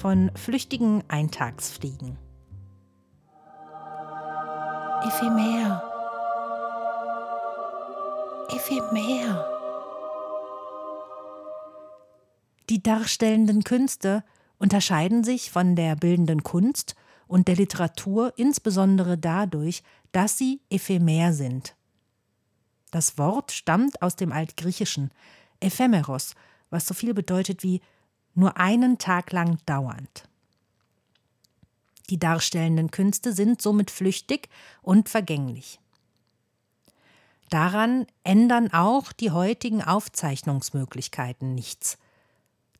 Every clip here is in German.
von flüchtigen Eintagsfliegen. Ephemer. Ephemer. Die darstellenden Künste unterscheiden sich von der bildenden Kunst und der Literatur insbesondere dadurch, dass sie ephemer sind. Das Wort stammt aus dem Altgriechischen ephemeros, was so viel bedeutet wie nur einen Tag lang dauernd. Die darstellenden Künste sind somit flüchtig und vergänglich. Daran ändern auch die heutigen Aufzeichnungsmöglichkeiten nichts.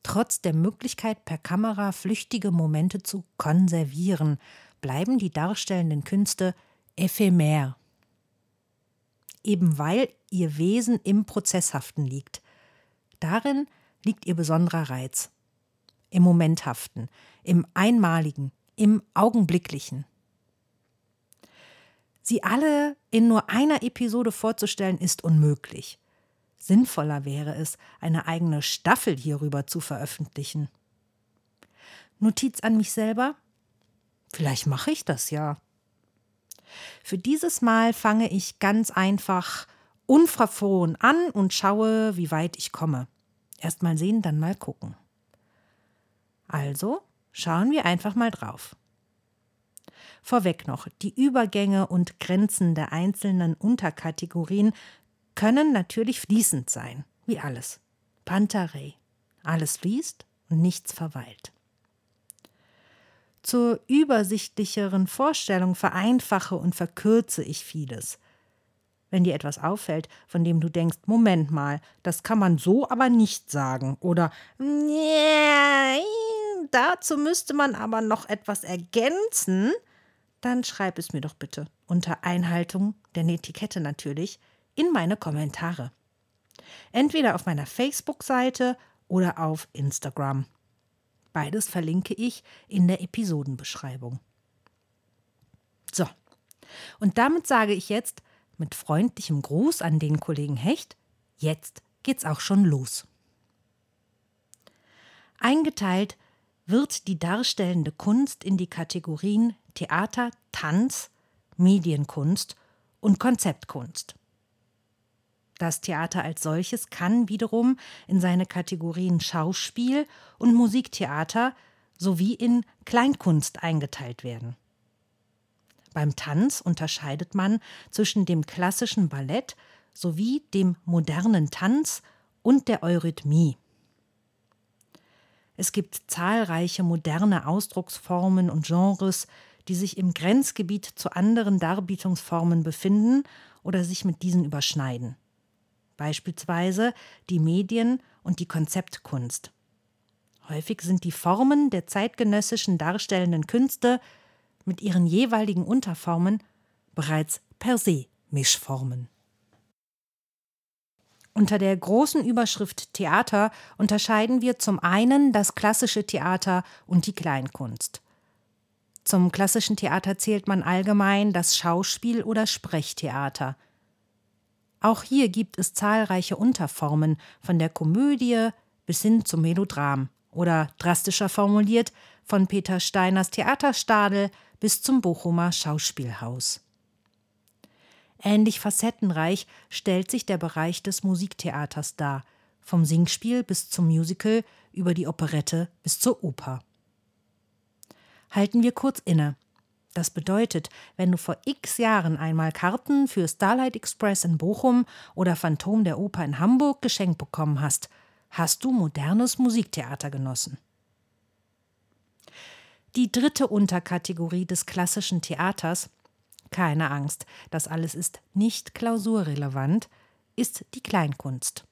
Trotz der Möglichkeit, per Kamera flüchtige Momente zu konservieren, bleiben die darstellenden Künste ephemer. Eben weil ihr Wesen im Prozesshaften liegt. Darin liegt ihr besonderer Reiz im Momenthaften, im Einmaligen, im Augenblicklichen. Sie alle in nur einer Episode vorzustellen, ist unmöglich. Sinnvoller wäre es, eine eigene Staffel hierüber zu veröffentlichen. Notiz an mich selber? Vielleicht mache ich das ja. Für dieses Mal fange ich ganz einfach unverfroren an und schaue, wie weit ich komme. Erst mal sehen, dann mal gucken. Also schauen wir einfach mal drauf. Vorweg noch, die Übergänge und Grenzen der einzelnen Unterkategorien können natürlich fließend sein, wie alles. Pantarei. Alles fließt und nichts verweilt. Zur übersichtlicheren Vorstellung vereinfache und verkürze ich vieles. Wenn dir etwas auffällt, von dem du denkst, Moment mal, das kann man so aber nicht sagen oder dazu müsste man aber noch etwas ergänzen, dann schreib es mir doch bitte unter Einhaltung der Etikette natürlich in meine Kommentare. Entweder auf meiner Facebook-Seite oder auf Instagram. Beides verlinke ich in der Episodenbeschreibung. So, und damit sage ich jetzt mit freundlichem Gruß an den Kollegen Hecht, jetzt geht's auch schon los. Eingeteilt wird die darstellende Kunst in die Kategorien Theater, Tanz, Medienkunst und Konzeptkunst. Das Theater als solches kann wiederum in seine Kategorien Schauspiel und Musiktheater sowie in Kleinkunst eingeteilt werden. Beim Tanz unterscheidet man zwischen dem klassischen Ballett sowie dem modernen Tanz und der Eurythmie. Es gibt zahlreiche moderne Ausdrucksformen und Genres, die sich im Grenzgebiet zu anderen Darbietungsformen befinden oder sich mit diesen überschneiden. Beispielsweise die Medien- und die Konzeptkunst. Häufig sind die Formen der zeitgenössischen darstellenden Künste mit ihren jeweiligen Unterformen bereits per se Mischformen. Unter der großen Überschrift Theater unterscheiden wir zum einen das klassische Theater und die Kleinkunst. Zum klassischen Theater zählt man allgemein das Schauspiel oder Sprechtheater. Auch hier gibt es zahlreiche Unterformen, von der Komödie bis hin zum Melodram oder drastischer formuliert von Peter Steiners Theaterstadel bis zum Bochumer Schauspielhaus. Ähnlich facettenreich stellt sich der Bereich des Musiktheaters dar, vom Singspiel bis zum Musical, über die Operette bis zur Oper. Halten wir kurz inne. Das bedeutet, wenn du vor x Jahren einmal Karten für Starlight Express in Bochum oder Phantom der Oper in Hamburg geschenkt bekommen hast, hast du modernes Musiktheater genossen. Die dritte Unterkategorie des klassischen Theaters keine Angst, das alles ist nicht klausurrelevant, ist die Kleinkunst.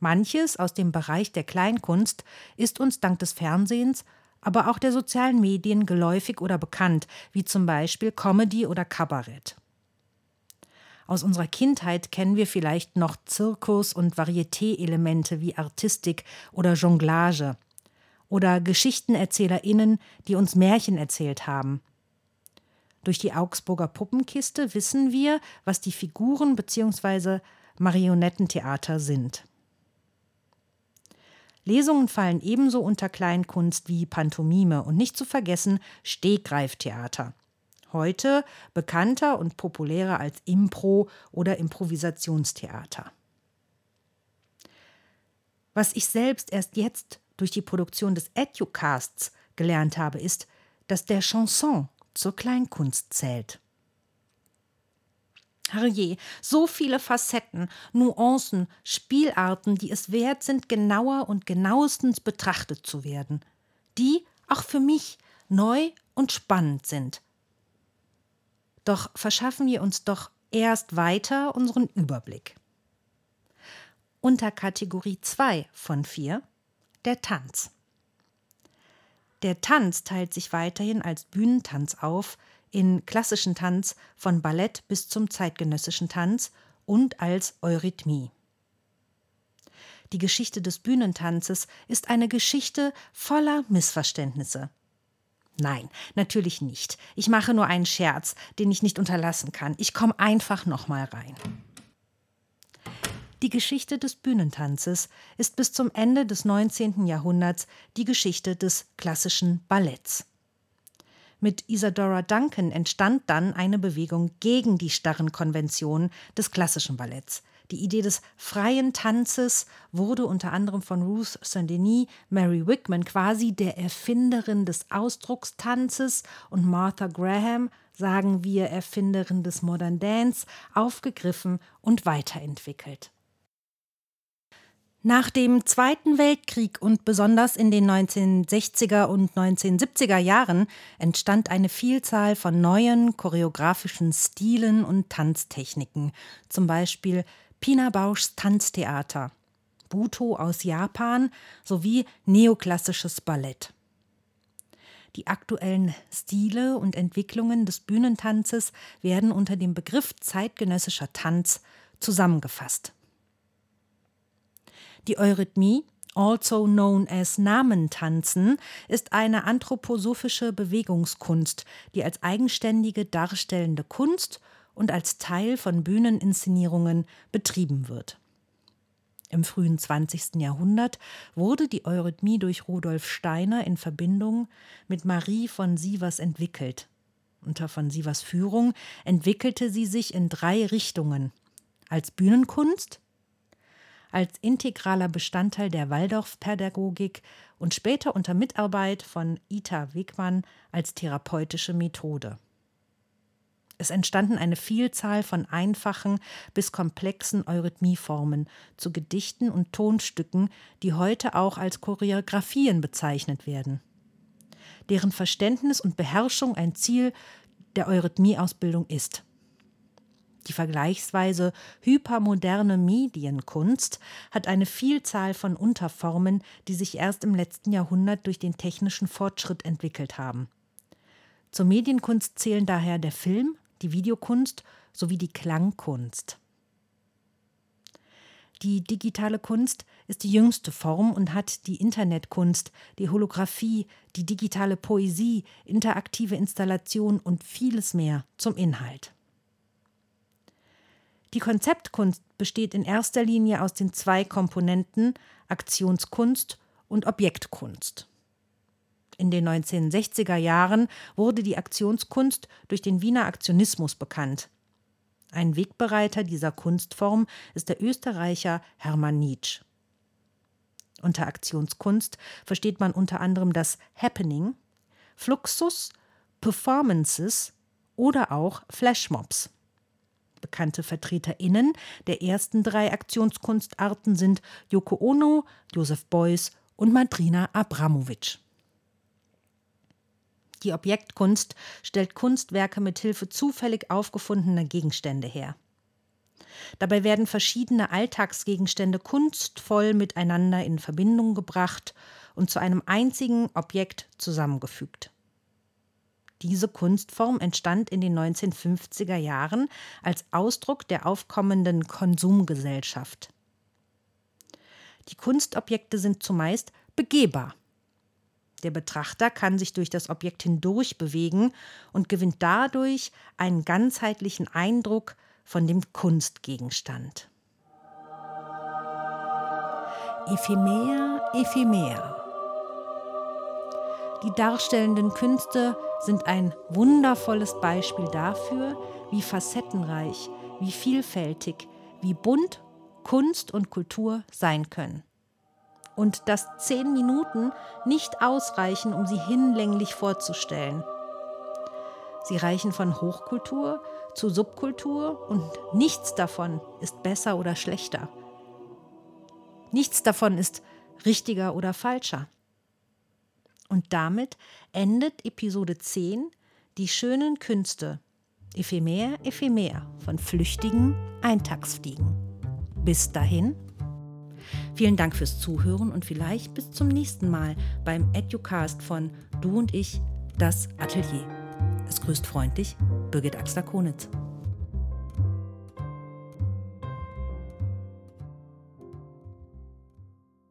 Manches aus dem Bereich der Kleinkunst ist uns dank des Fernsehens, aber auch der sozialen Medien geläufig oder bekannt, wie zum Beispiel Comedy oder Kabarett. Aus unserer Kindheit kennen wir vielleicht noch Zirkus- und Varieté-Elemente wie Artistik oder Jonglage oder GeschichtenerzählerInnen, die uns Märchen erzählt haben. Durch die Augsburger Puppenkiste wissen wir, was die Figuren bzw. Marionettentheater sind. Lesungen fallen ebenso unter Kleinkunst wie Pantomime und nicht zu vergessen Stegreiftheater. Heute bekannter und populärer als Impro oder Improvisationstheater. Was ich selbst erst jetzt durch die Produktion des Educasts gelernt habe, ist, dass der Chanson zur Kleinkunst zählt. Herrje, so viele Facetten, Nuancen, Spielarten, die es wert sind, genauer und genauestens betrachtet zu werden, die auch für mich neu und spannend sind. Doch verschaffen wir uns doch erst weiter unseren Überblick. Unter Kategorie 2 von 4 der Tanz. Der Tanz teilt sich weiterhin als Bühnentanz auf, in klassischen Tanz von Ballett bis zum zeitgenössischen Tanz und als Eurythmie. Die Geschichte des Bühnentanzes ist eine Geschichte voller Missverständnisse. Nein, natürlich nicht. Ich mache nur einen Scherz, den ich nicht unterlassen kann. Ich komme einfach noch mal rein. Die Geschichte des Bühnentanzes ist bis zum Ende des 19. Jahrhunderts die Geschichte des klassischen Balletts. Mit Isadora Duncan entstand dann eine Bewegung gegen die starren Konventionen des klassischen Balletts. Die Idee des freien Tanzes wurde unter anderem von Ruth Saint-Denis, Mary Wickman, quasi der Erfinderin des Ausdruckstanzes, und Martha Graham, sagen wir Erfinderin des Modern Dance, aufgegriffen und weiterentwickelt. Nach dem Zweiten Weltkrieg und besonders in den 1960er und 1970er Jahren entstand eine Vielzahl von neuen choreografischen Stilen und Tanztechniken, zum Beispiel Pina Bauschs Tanztheater, Buto aus Japan sowie neoklassisches Ballett. Die aktuellen Stile und Entwicklungen des Bühnentanzes werden unter dem Begriff zeitgenössischer Tanz zusammengefasst. Die Eurythmie, also known as Namentanzen, ist eine anthroposophische Bewegungskunst, die als eigenständige darstellende Kunst und als Teil von Bühneninszenierungen betrieben wird. Im frühen 20. Jahrhundert wurde die Eurythmie durch Rudolf Steiner in Verbindung mit Marie von Sievers entwickelt. Unter von Sievers Führung entwickelte sie sich in drei Richtungen: als Bühnenkunst, als integraler Bestandteil der Waldorfpädagogik und später unter Mitarbeit von Ita Wegmann als therapeutische Methode. Es entstanden eine Vielzahl von einfachen bis komplexen Eurythmieformen zu Gedichten und Tonstücken, die heute auch als Choreografien bezeichnet werden. Deren Verständnis und Beherrschung ein Ziel der Eurythmieausbildung ist. Die vergleichsweise hypermoderne Medienkunst hat eine Vielzahl von Unterformen, die sich erst im letzten Jahrhundert durch den technischen Fortschritt entwickelt haben. Zur Medienkunst zählen daher der Film, die Videokunst sowie die Klangkunst. Die digitale Kunst ist die jüngste Form und hat die Internetkunst, die Holographie, die digitale Poesie, interaktive Installation und vieles mehr zum Inhalt. Die Konzeptkunst besteht in erster Linie aus den zwei Komponenten Aktionskunst und Objektkunst. In den 1960er Jahren wurde die Aktionskunst durch den Wiener Aktionismus bekannt. Ein Wegbereiter dieser Kunstform ist der Österreicher Hermann Nietzsche. Unter Aktionskunst versteht man unter anderem das Happening, Fluxus, Performances oder auch Flashmobs. Bekannte VertreterInnen der ersten drei Aktionskunstarten sind Yoko Ono, Joseph Beuys und Madrina Abramovic. Die Objektkunst stellt Kunstwerke mit Hilfe zufällig aufgefundener Gegenstände her. Dabei werden verschiedene Alltagsgegenstände kunstvoll miteinander in Verbindung gebracht und zu einem einzigen Objekt zusammengefügt. Diese Kunstform entstand in den 1950er Jahren als Ausdruck der aufkommenden Konsumgesellschaft. Die Kunstobjekte sind zumeist begehbar. Der Betrachter kann sich durch das Objekt hindurch bewegen und gewinnt dadurch einen ganzheitlichen Eindruck von dem Kunstgegenstand. Ephemer, ephemer. Die darstellenden Künste sind ein wundervolles Beispiel dafür, wie facettenreich, wie vielfältig, wie bunt Kunst und Kultur sein können. Und dass zehn Minuten nicht ausreichen, um sie hinlänglich vorzustellen. Sie reichen von Hochkultur zu Subkultur und nichts davon ist besser oder schlechter. Nichts davon ist richtiger oder falscher. Und damit endet Episode 10 Die schönen Künste. Ephemer, ephemer von flüchtigen Eintagsfliegen. Bis dahin. Vielen Dank fürs Zuhören und vielleicht bis zum nächsten Mal beim Educast von Du und ich, das Atelier. Es grüßt freundlich Birgit Axler-Konitz.